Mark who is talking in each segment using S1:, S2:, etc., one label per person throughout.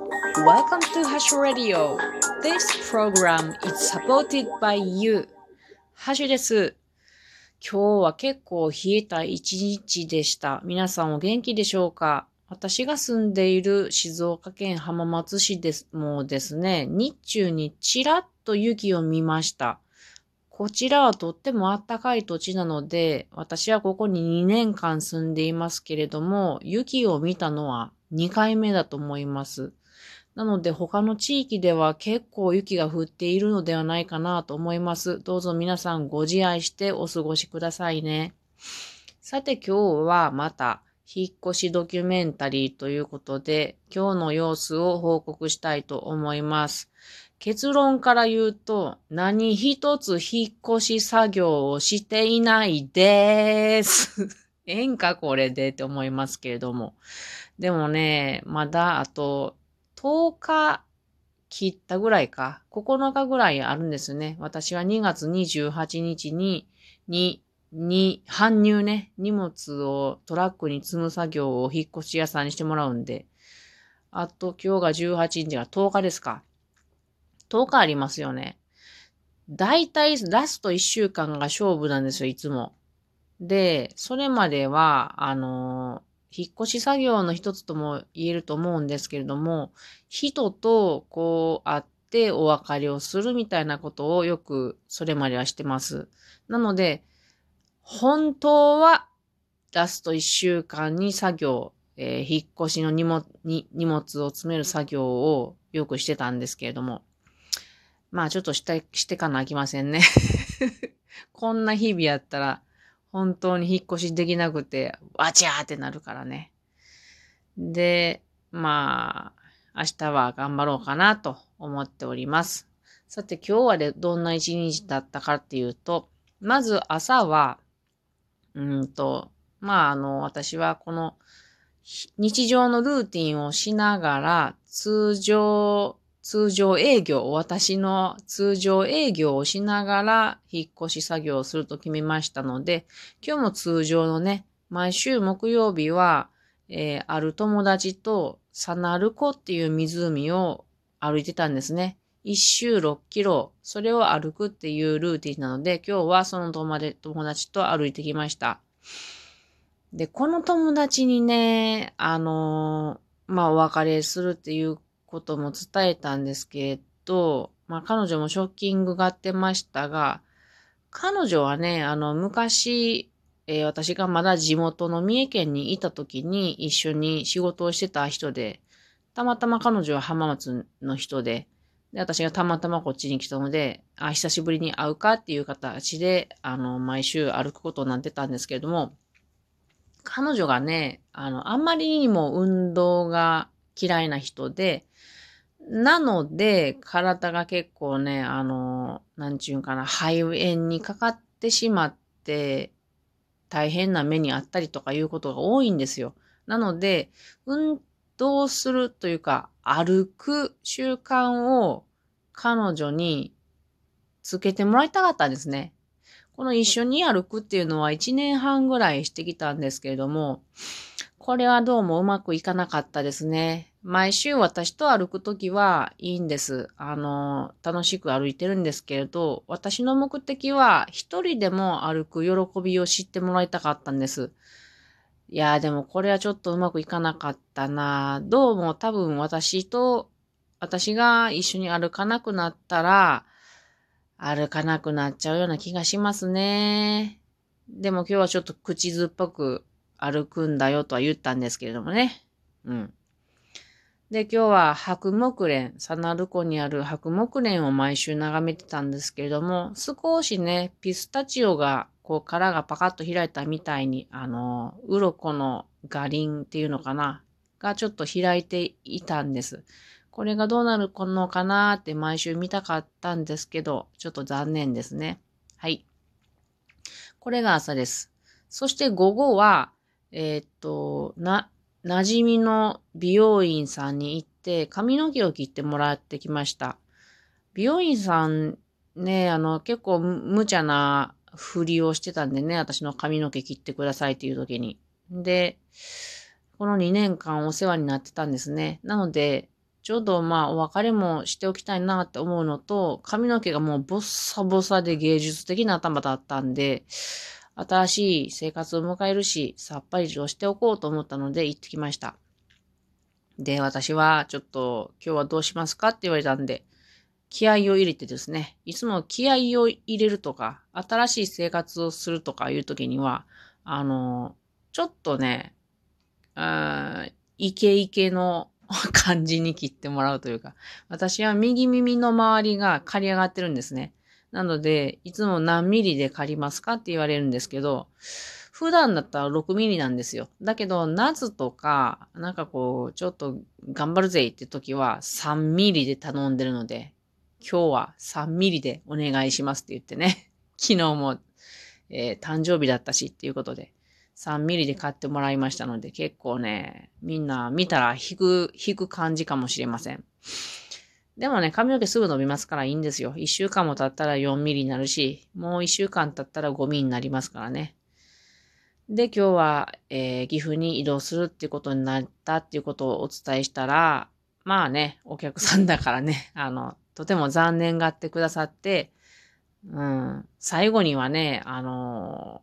S1: Welcome to Hash Radio. This program is supported by you. ハッシュです。今日は結構冷えた一日でした。皆さんお元気でしょうか？私が住んでいる静岡県浜松市ですもうですね、日中にちらっと雪を見ました。こちらはとっても暖かい土地なので、私はここに2年間住んでいますけれども、雪を見たのは2回目だと思います。なので他の地域では結構雪が降っているのではないかなと思います。どうぞ皆さんご自愛してお過ごしくださいね。さて今日はまた引っ越しドキュメンタリーということで今日の様子を報告したいと思います。結論から言うと、何一つ引っ越し作業をしていないです。ええんかこれでって思いますけれども。でもね、まだあと10日切ったぐらいか、9日ぐらいあるんですね。私は2月28日に、に、に、搬入ね、荷物をトラックに積む作業を引っ越し屋さんにしてもらうんで、あと今日が18日が10日ですか。10日ありますよね。だいたいラスト1週間が勝負なんですよ、いつも。で、それまでは、あの引っ越し作業の一つとも言えると思うんですけれども、人とこう会ってお別れをするみたいなことをよくそれまではしてます。なので、本当はラスト1週間に作業、えー、引っ越しの荷物に荷物を詰める作業をよくしてたんですけれども、まあちょっとして、してかなあきませんね こんな日々やったら、本当に引っ越しできなくて、わちゃーってなるからね。で、まあ、明日は頑張ろうかなと思っております。さて今日はでどんな一日だったかっていうと、まず朝は、うんと、まああの、私はこの日常のルーティンをしながら通常通常営業、私の通常営業をしながら引っ越し作業をすると決めましたので、今日も通常のね、毎週木曜日は、えー、ある友達とサナルコっていう湖を歩いてたんですね。一周6キロ、それを歩くっていうルーティンなので、今日はその友達と歩いてきました。で、この友達にね、あのー、まあ、お別れするっていうことも伝えたんですけれど、まあ彼女もショッキングがあってましたが、彼女はね、あの昔、えー、私がまだ地元の三重県にいた時に一緒に仕事をしてた人で、たまたま彼女は浜松の人で、で、私がたまたまこっちに来たので、あ、久しぶりに会うかっていう形で、あの、毎週歩くことになってたんですけれども、彼女がね、あの、あんまりにも運動が嫌いな人で、なので、体が結構ね、あの、なんちゅうんかな、肺炎にかかってしまって、大変な目にあったりとかいうことが多いんですよ。なので、運動するというか、歩く習慣を彼女につけてもらいたかったんですね。この一緒に歩くっていうのは1年半ぐらいしてきたんですけれども、これはどうもうまくいかなかったですね。毎週私と歩くときはいいんです。あの、楽しく歩いてるんですけれど、私の目的は一人でも歩く喜びを知ってもらいたかったんです。いやーでもこれはちょっとうまくいかなかったなどうも多分私と、私が一緒に歩かなくなったら、歩かなくなっちゃうような気がしますね。でも今日はちょっと口ずっぱく歩くんだよとは言ったんですけれどもね。うん。で、今日は白木蓮、サナル湖にある白木蓮を毎週眺めてたんですけれども、少しね、ピスタチオが、こう、殻がパカッと開いたみたいに、あの、鱗のガリンっていうのかな、がちょっと開いていたんです。これがどうなるのかなって毎週見たかったんですけど、ちょっと残念ですね。はい。これが朝です。そして午後は、えー、っと、な、馴染みの美容院さんに行って髪の毛を切ってもらってきました。美容院さんね、あの、結構無茶なふりをしてたんでね、私の髪の毛切ってくださいっていう時に。で、この2年間お世話になってたんですね。なので、ちょうどまあお別れもしておきたいなって思うのと、髪の毛がもうボッサボサで芸術的な頭だったんで、新しい生活を迎えるし、さっぱりとしておこうと思ったので行ってきました。で、私はちょっと今日はどうしますかって言われたんで、気合を入れてですね、いつも気合を入れるとか、新しい生活をするとかいう時には、あの、ちょっとね、あイケイケの 感じに切ってもらうというか、私は右耳の周りが刈り上がってるんですね。なので、いつも何ミリで刈りますかって言われるんですけど、普段だったら6ミリなんですよ。だけど、夏とか、なんかこう、ちょっと頑張るぜって時は3ミリで頼んでるので、今日は3ミリでお願いしますって言ってね。昨日も、えー、誕生日だったしっていうことで、3ミリで買ってもらいましたので、結構ね、みんな見たら引く、引く感じかもしれません。でもね、髪の毛すぐ伸びますからいいんですよ。1週間も経ったら4ミリになるし、もう1週間経ったら5ミリになりますからね。で、今日は、えー、岐阜に移動するっていうことになったっていうことをお伝えしたら、まあね、お客さんだからね、あの、とても残念がってくださって、うん、最後にはね、あの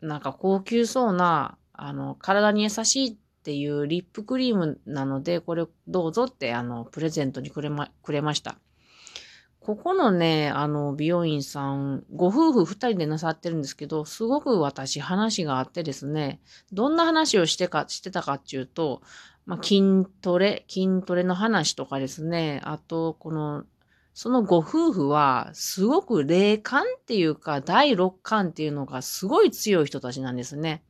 S1: なんか高級そうな、あの、体に優しいっていうリップクリームなので、これどうぞって、あの、プレゼントにくれま、くれました。ここのね、あの、美容院さん、ご夫婦二人でなさってるんですけど、すごく私話があってですね、どんな話をしてか、してたかっていうと、まあ、筋トレ、筋トレの話とかですね、あと、この、そのご夫婦は、すごく霊感っていうか、第六感っていうのがすごい強い人たちなんですね。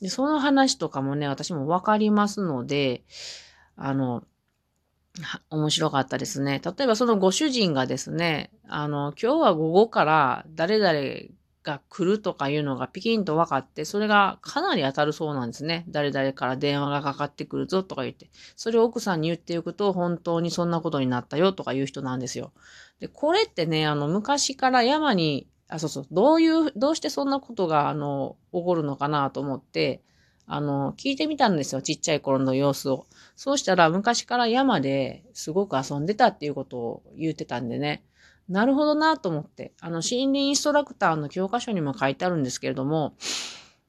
S1: で、その話とかもね、私もわかりますので、あの、面白かったですね。例えばそのご主人がですね、あの、今日は午後から誰々が来るとかいうのがピキンと分かって、それがかなり当たるそうなんですね。誰々から電話がかかってくるぞとか言って。それを奥さんに言っていくと、本当にそんなことになったよとかいう人なんですよ。で、これってね、あの、昔から山に、あ、そうそう、どういう、どうしてそんなことが、あの、起こるのかなと思って、あの、聞いてみたんですよ。ちっちゃい頃の様子を。そうしたら、昔から山ですごく遊んでたっていうことを言ってたんでね。なるほどなと思って、あの、森林インストラクターの教科書にも書いてあるんですけれども、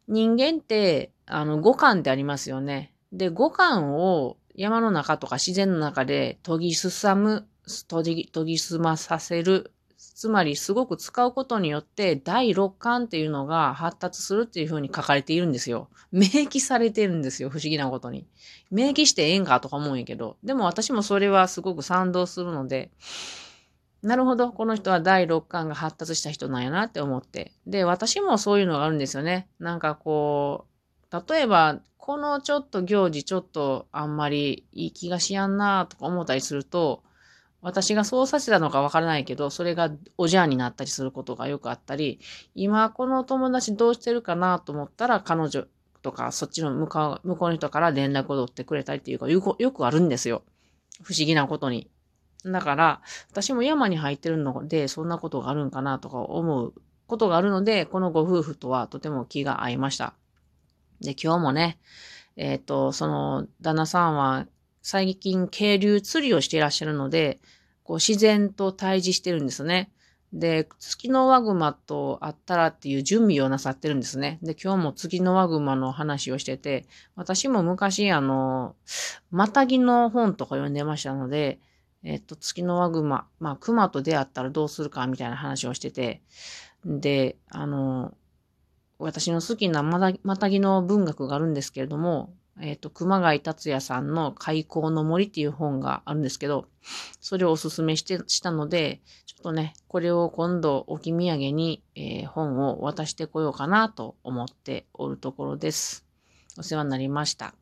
S1: 人間って、あの、五感ってありますよね。で、五感を山の中とか自然の中で研ぎ進む、研ぎ、研ぎ澄まさせる。つまり、すごく使うことによって、第六感っていうのが発達するっていうふうに書かれているんですよ。明記されてるんですよ。不思議なことに。明記してええんかとか思うんやけど。でも私もそれはすごく賛同するので、なるほど。この人は第六感が発達した人なんやなって思って。で、私もそういうのがあるんですよね。なんかこう、例えば、このちょっと行事ちょっとあんまりいい気がしやんなとか思ったりすると、私がそうさせたのかわからないけど、それがおじゃんになったりすることがよくあったり、今この友達どうしてるかなと思ったら彼女とかそっちの向こう向こうの人から連絡を取ってくれたりっていうかよくあるんですよ。不思議なことに。だから、私も山に入ってるので、そんなことがあるんかなとか思うことがあるので、このご夫婦とはとても気が合いました。で、今日もね、えっ、ー、と、その、旦那さんは最近渓流釣りをしていらっしゃるので、こう自然と対峙してるんですね。で、月のワグマと会ったらっていう準備をなさってるんですね。で、今日も月のワグマの話をしてて、私も昔あの、またぎの本とか読んでましたので、えっと、月のワグマ、まあ、熊と出会ったらどうするかみたいな話をしてて、で、あの、私の好きなまたぎの文学があるんですけれども、えっ、と、熊谷達也さんの開口の森っていう本があるんですけど、それをおすすめして、したので、ちょっとね、これを今度置き土産に、えー、本を渡してこようかなと思っておるところです。お世話になりました。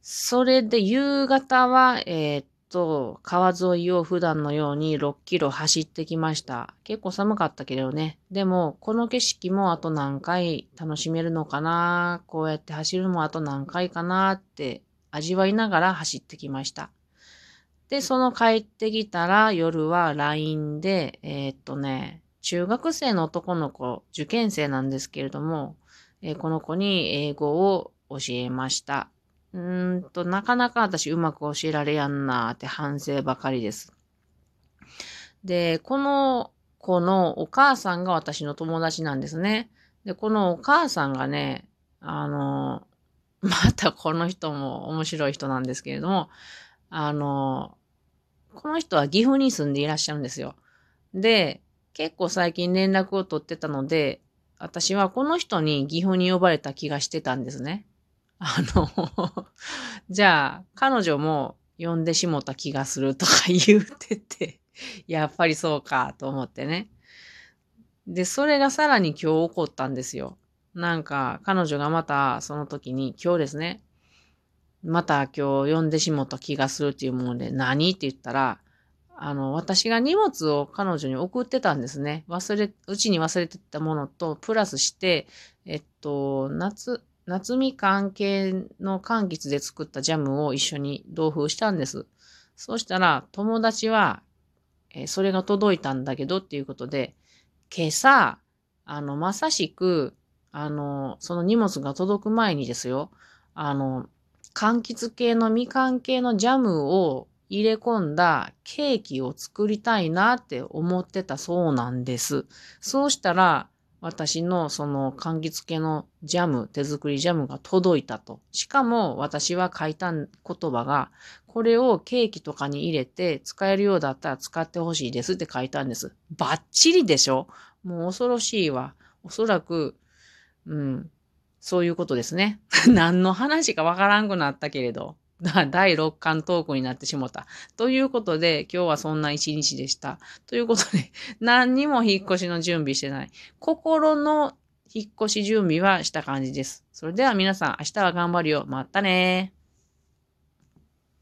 S1: それで夕方は、えっ、と、川沿いを普段のように6キロ走ってきました。結構寒かったけどね。でも、この景色もあと何回楽しめるのかな？こうやって走るのもあと何回かなって味わいながら走ってきました。で、その帰ってきたら夜は LINE で、えー、っとね、中学生の男の子、受験生なんですけれども、えー、この子に英語を教えました。うんと、なかなか私うまく教えられやんなって反省ばかりです。で、この子のお母さんが私の友達なんですね。で、このお母さんがね、あの、またこの人も面白い人なんですけれども、あの、この人は岐阜に住んでいらっしゃるんですよ。で、結構最近連絡を取ってたので、私はこの人に岐阜に呼ばれた気がしてたんですね。あの じゃあ、彼女も呼んでしもた気がするとか言うててやっぱりそうかと思ってね。で、それがさらに今日起こったんですよ。なんか、彼女がまたその時に、今日ですね、また今日呼んでしもた気がするっていうもので、何って言ったら、あの、私が荷物を彼女に送ってたんですね。忘れ、うちに忘れてたものと、プラスして、えっと、夏、夏みかん系の柑橘で作ったジャムを一緒に同封したんです。そうしたら、友達は、えー、それが届いたんだけどっていうことで、今朝、あの、まさしく、あの、その荷物が届く前にですよ、あの、柑橘系のみかん系のジャムを入れ込んだケーキを作りたいなって思ってたそうなんです。そうしたら、私のその柑橘系のジャム、手作りジャムが届いたと。しかも私は書いた言葉が、これをケーキとかに入れて使えるようだったら使ってほしいですって書いたんです。バッチリでしょ？もう恐ろしいわ。おそらく、うん、そういうことですね。何の話かわからんくなったけれど。第6巻トークになってしもた。ということで、今日はそんな一日でした。ということで、何にも引っ越しの準備してない。心の引っ越し準備はした感じです。それでは皆さん、明日は頑張るよ。またね